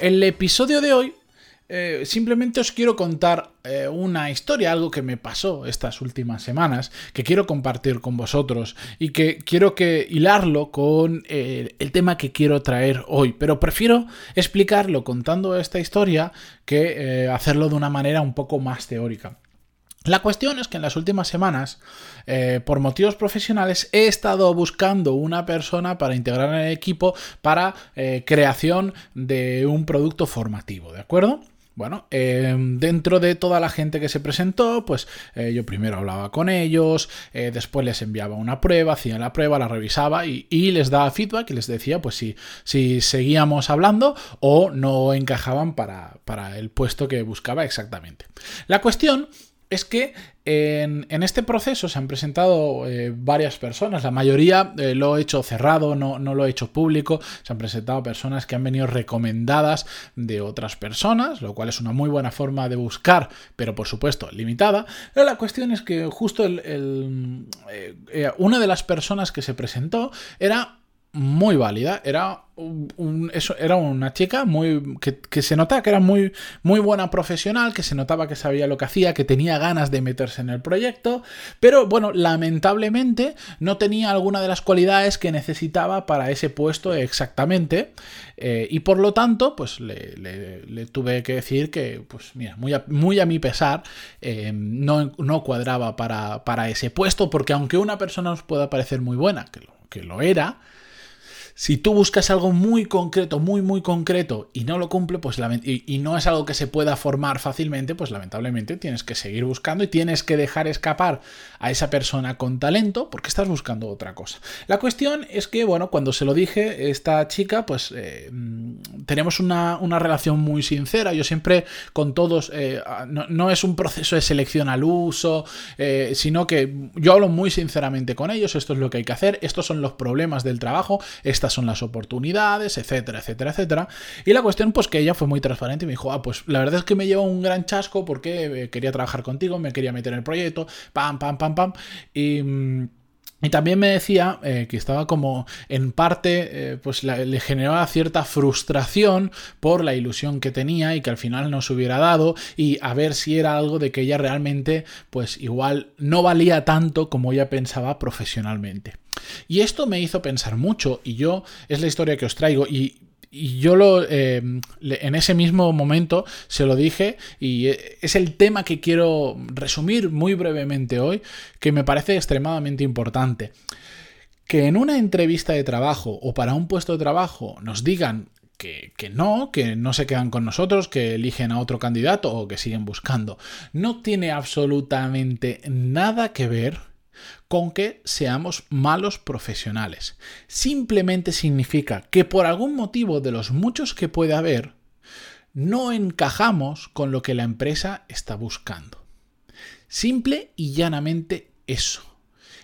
El episodio de hoy eh, simplemente os quiero contar eh, una historia, algo que me pasó estas últimas semanas, que quiero compartir con vosotros y que quiero que hilarlo con eh, el tema que quiero traer hoy. Pero prefiero explicarlo contando esta historia que hacerlo de una manera un poco más teórica. La cuestión es que en las últimas semanas, eh, por motivos profesionales, he estado buscando una persona para integrar en el equipo para eh, creación de un producto formativo, ¿de acuerdo? Bueno, em, dentro de toda la gente que se presentó, pues eh, yo primero hablaba con ellos, después les enviaba una prueba, hacía la prueba, la revisaba y, les daba feedback y les decía pues si, si seguíamos hablando o no encajaban para, para el puesto que buscaba exactamente. La cuestión es que en, este proceso se han presentado eh, varias personas, la mayoría eh, lo he hecho cerrado, no, no, lo he hecho público, se han presentado personas que han venido recomendadas de otras personas, lo cual es una muy buena forma de buscar, pero por supuesto limitada. Pero la cuestión es que justo el, eh, una de las personas que se presentó era muy válida, era eso, era una chica muy que, se notaba que era muy, muy buena profesional, que se notaba que sabía lo que hacía, que tenía ganas de meterse en el proyecto, pero bueno, lamentablemente no tenía alguna de las cualidades que necesitaba para ese puesto exactamente, eh, y por lo tanto, pues le, tuve que decir que, pues mira, muy a, muy a mi pesar, eh, no, no, cuadraba para, para, ese puesto, porque aunque una persona nos pueda parecer muy buena, que que lo era, si tú buscas algo muy concreto, muy, muy concreto y no lo cumple, pues y, no es algo que se pueda formar fácilmente, pues lamentablemente tienes que seguir buscando y tienes que dejar escapar a esa persona con talento porque estás buscando otra cosa. La cuestión es que, bueno, cuando se lo dije, esta chica, pues eh, tenemos una, relación muy sincera. Yo siempre con todos, eh, no, es un proceso de selección al uso, eh, sino que yo hablo muy sinceramente con ellos, esto es lo que hay que hacer, estos son los problemas del trabajo, esta son las oportunidades, etcétera, etcétera, etcétera. Y la cuestión, pues que ella fue muy transparente y me dijo, ah, pues la verdad es que me lleva un gran chasco porque eh, quería trabajar contigo, me quería meter en el proyecto, pam, pam, pam, pam. Y... Mm, y también me decía eh, que estaba como en parte, eh, pues le generaba cierta frustración por la ilusión que tenía y que al final no se hubiera dado y a ver si era algo de que ella realmente, pues igual no valía tanto como ella pensaba profesionalmente. Y esto me hizo pensar mucho y yo es la historia que os traigo y yo lo eh, en ese mismo momento se lo dije y es el tema que quiero resumir muy brevemente hoy, que me parece extremadamente importante. Que en una entrevista de trabajo o para un puesto de trabajo nos digan que, que, no, que no se quedan con nosotros, que eligen a otro candidato o que siguen buscando. No tiene absolutamente nada que ver con que seamos malos profesionales. Simplemente significa que por algún motivo de los muchos que puede haber, no encajamos con lo que la empresa está buscando. Simple y llanamente eso.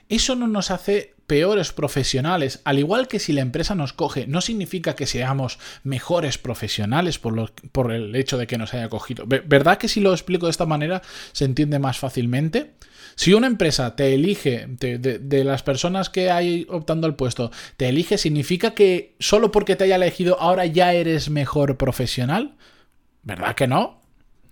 Eso no nos hace peores profesionales, al igual que si la empresa nos coge, no significa que seamos mejores profesionales por, por el hecho de que nos haya cogido. ¿Verdad que si lo explico de esta manera se entiende más fácilmente? Si una empresa te elige, de, las personas que hay optando al puesto, te elige, ¿significa que solo porque te haya elegido ahora ya eres mejor profesional? ¿Verdad que no?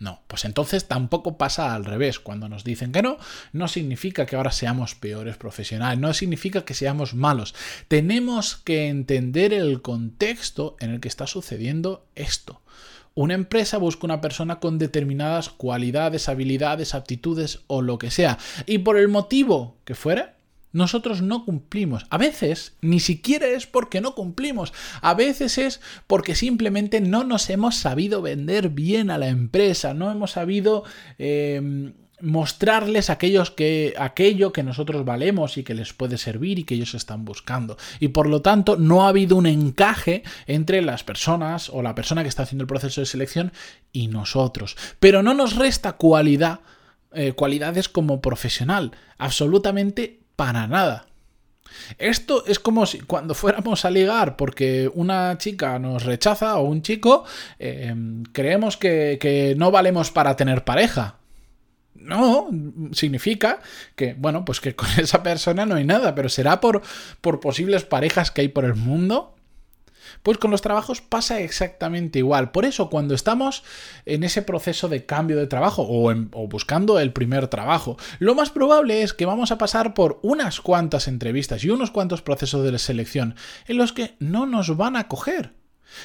No, pues entonces tampoco pasa al revés. Cuando nos dicen que no, no significa que ahora seamos peores profesionales, no significa que seamos malos. Tenemos que entender el contexto en el que está sucediendo esto. Una empresa busca una persona con determinadas cualidades, habilidades, aptitudes o lo que sea. Y por el motivo que fuera, nosotros no cumplimos. A veces ni siquiera es porque no cumplimos. A veces es porque simplemente no nos hemos sabido vender bien a la empresa. No hemos sabido... Em, mostrarles aquellos que, aquello que nosotros valemos y que les puede servir y que ellos están buscando. Y por lo tanto, no ha habido un encaje entre las personas o la persona que está haciendo el proceso de selección y nosotros. Pero no nos resta cualidad, eh, cualidades como profesional. Absolutamente para nada. Esto es como si cuando fuéramos a ligar porque una chica nos rechaza o un chico, eh, creemos que no valemos para tener pareja. No, significa que, bueno, pues que con esa persona no hay nada, pero será por, por posibles parejas que hay por el mundo. Pues con los trabajos pasa exactamente igual. Por eso cuando estamos en ese proceso de cambio de trabajo o, buscando el primer trabajo, lo más probable es que vamos a pasar por unas cuantas entrevistas y unos cuantos procesos de selección en los que no nos van a coger.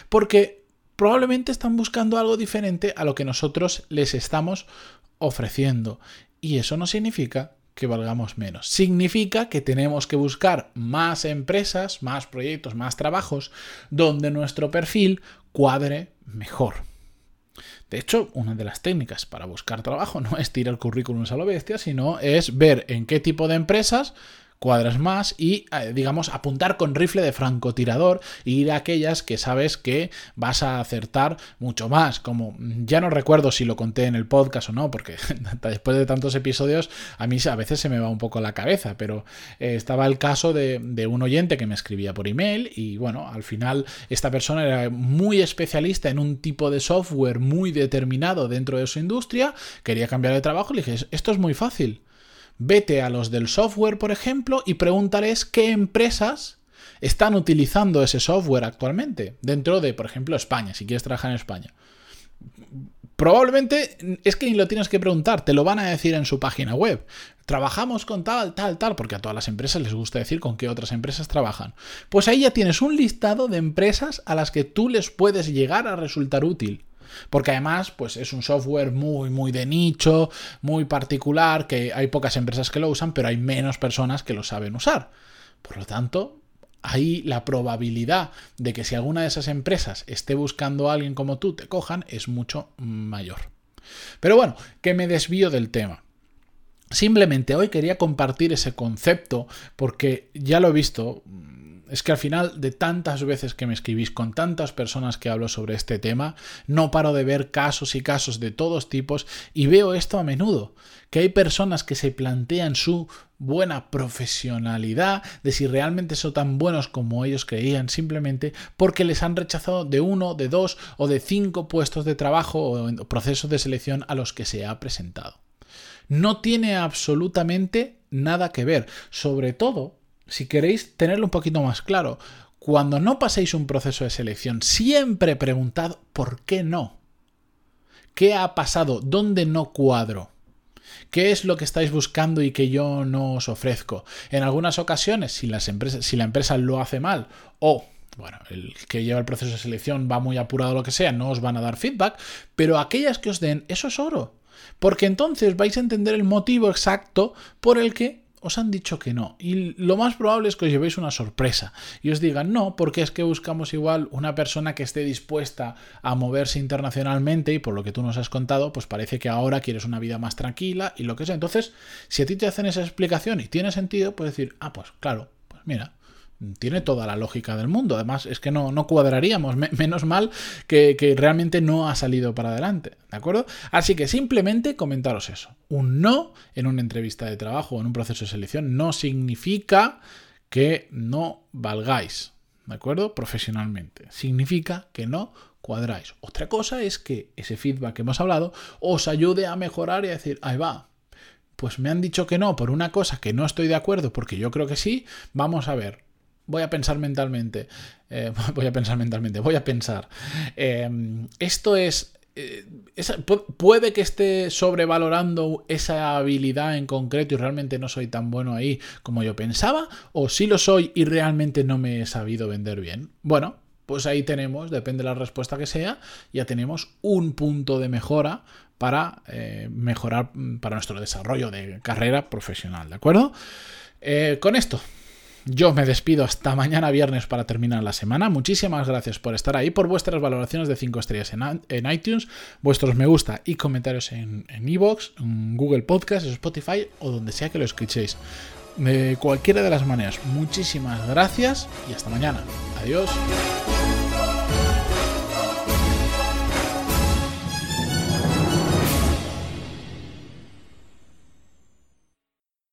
Porque probablemente están buscando algo diferente a lo que nosotros les estamos ofreciendo. Y eso no significa que valgamos menos. Significa que tenemos que buscar más empresas, más proyectos, más trabajos donde nuestro perfil cuadre mejor. De hecho, una de las técnicas para buscar trabajo no es tirar currículums a lo bestia, sino es ver en qué tipo de empresas cuadras más y, eh, digamos, apuntar con rifle de francotirador e ir a aquellas que sabes que vas a acertar mucho más. Como ya no recuerdo si lo conté en el podcast o no, porque después de tantos episodios a mí a veces se me va un poco la cabeza, pero eh, estaba el caso de, de un oyente que me escribía por email y bueno, al final esta persona era muy especialista en un tipo de software muy determinado dentro de su industria, quería cambiar de trabajo y le dije, esto es muy fácil Vete a los del software, por ejemplo, y pregúntales qué empresas están utilizando ese software actualmente dentro de, por ejemplo, España, si quieres trabajar en España. Probablemente es que ni lo tienes que preguntar, te lo van a decir en su página web. Trabajamos con tal, tal, tal, porque a todas las empresas les gusta decir con qué otras empresas trabajan. Pues ahí ya tienes un listado de empresas a las que tú les puedes llegar a resultar útil. Porque además, pues es un software muy, muy de nicho, muy particular, que hay pocas empresas que lo usan, pero hay menos personas que lo saben usar. Por lo tanto, ahí la probabilidad de que si alguna de esas empresas esté buscando a alguien como tú te cojan es mucho mayor. Pero bueno, que me desvío del tema. Simplemente hoy quería compartir ese concepto porque ya lo he visto, es que al final de tantas veces que me escribís con tantas personas que hablo sobre este tema, no paro de ver casos y casos de todos tipos y veo esto a menudo, que hay personas que se plantean su buena profesionalidad, de si realmente son tan buenos como ellos creían, simplemente porque les han rechazado de uno, de dos o de cinco puestos de trabajo o procesos de selección a los que se ha presentado. No tiene absolutamente nada que ver, sobre todo si queréis tenerlo un poquito más claro, cuando no paséis un proceso de selección, siempre preguntad por qué no. ¿Qué ha pasado? ¿Dónde no cuadro? ¿Qué es lo que estáis buscando y que yo no os ofrezco? En algunas ocasiones, si, las empresas, si la empresa lo hace mal o bueno, el que lleva el proceso de selección va muy apurado lo que sea, no os van a dar feedback, pero aquellas que os den, eso es oro. Porque entonces vais a entender el motivo exacto por el que os han dicho que no. Y lo más probable es que os llevéis una sorpresa y os digan no, porque es que buscamos igual una persona que esté dispuesta a moverse internacionalmente y por lo que tú nos has contado, pues parece que ahora quieres una vida más tranquila y lo que sea. Entonces, si a ti te hacen esa explicación y tiene sentido, puedes decir, ah, pues claro, pues mira, tiene toda la lógica del mundo. Además, es que no, no cuadraríamos. menos mal que, que, realmente no ha salido para adelante. ¿De acuerdo? Así que simplemente comentaros eso. Un no en una entrevista de trabajo o en un proceso de selección no significa que no valgáis. ¿De acuerdo? Profesionalmente. Significa que no cuadráis. Otra cosa es que ese feedback que hemos hablado os ayude a mejorar y a decir, ahí va, pues me han dicho que no por una cosa que no estoy de acuerdo porque yo creo que sí, vamos a ver, voy a pensar mentalmente, eh, voy a pensar mentalmente, voy a pensar, em, esto es, eh, puede que esté sobrevalorando esa habilidad en concreto y realmente no soy tan bueno ahí como yo pensaba, o si lo soy y realmente no me he sabido vender bien. Bueno, pues ahí tenemos, depende de la respuesta que sea, ya tenemos un punto de mejora para eh, mejorar para nuestro desarrollo de carrera profesional, ¿de acuerdo? con esto Yo me despido hasta mañana viernes para terminar la semana. Muchísimas gracias por estar ahí, por vuestras valoraciones de 5 estrellas en, iTunes, vuestros me gusta y comentarios en Evox, en, en Google Podcast, Spotify o donde sea que lo escuchéis. De cualquiera de las maneras, muchísimas gracias y hasta mañana. Adiós.